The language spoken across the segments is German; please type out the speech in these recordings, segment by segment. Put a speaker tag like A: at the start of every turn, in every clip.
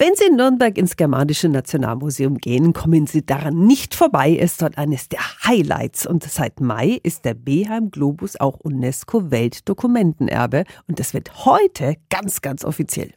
A: Wenn Sie in Nürnberg ins Germanische Nationalmuseum gehen, kommen Sie daran nicht vorbei. Es ist dort eines der Highlights. Und seit Mai ist der Beheim Globus auch UNESCO Weltdokumentenerbe. Und das wird heute ganz, ganz offiziell.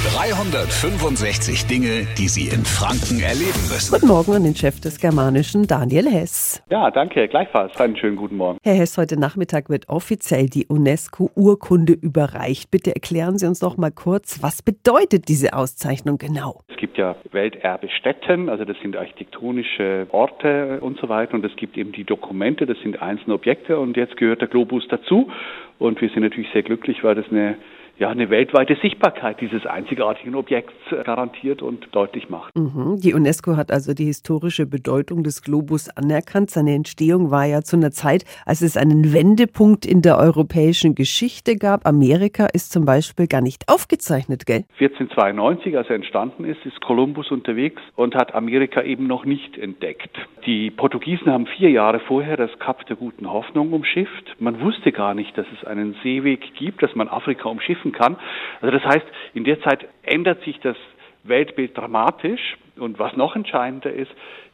B: 365 Dinge, die Sie in Franken erleben müssen.
A: Guten Morgen an den Chef des Germanischen, Daniel Hess.
C: Ja, danke, gleichfalls. Einen schönen guten Morgen.
A: Herr Hess, heute Nachmittag wird offiziell die UNESCO-Urkunde überreicht. Bitte erklären Sie uns doch mal kurz, was bedeutet diese Auszeichnung genau?
C: Es gibt ja Welterbestätten, also das sind architektonische Orte und so weiter. Und es gibt eben die Dokumente, das sind einzelne Objekte. Und jetzt gehört der Globus dazu. Und wir sind natürlich sehr glücklich, weil das eine ja, eine weltweite Sichtbarkeit dieses einzigartigen Objekts äh, garantiert und deutlich macht.
A: Mhm. Die UNESCO hat also die historische Bedeutung des Globus anerkannt. Seine Entstehung war ja zu einer Zeit, als es einen Wendepunkt in der europäischen Geschichte gab. Amerika ist zum Beispiel gar nicht aufgezeichnet, gell?
C: 1492, als er entstanden ist, ist Kolumbus unterwegs und hat Amerika eben noch nicht entdeckt. Die Portugiesen haben vier Jahre vorher das Kap der guten Hoffnung umschifft. Man wusste gar nicht, dass es einen Seeweg gibt, dass man Afrika umschiffen kann. Also das heißt, in der Zeit ändert sich das Weltbild dramatisch. Und was noch entscheidender ist,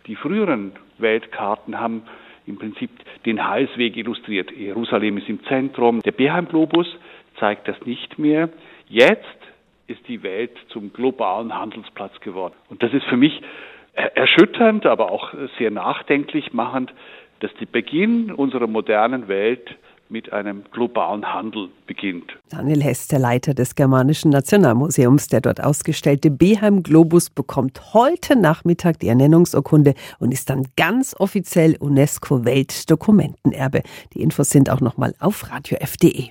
C: die früheren Weltkarten haben im Prinzip den Heilsweg illustriert. Jerusalem ist im Zentrum. Der Beheim-Globus zeigt das nicht mehr. Jetzt ist die Welt zum globalen Handelsplatz geworden. Und das ist für mich erschütternd, aber auch sehr nachdenklich machend, dass der Beginn unserer modernen Welt mit einem globalen Handel beginnt.
A: Daniel Hess, der Leiter des Germanischen Nationalmuseums, der dort ausgestellte Beheim Globus, bekommt heute Nachmittag die Ernennungsurkunde und ist dann ganz offiziell UNESCO Weltdokumentenerbe. Die Infos sind auch nochmal auf radiof.de.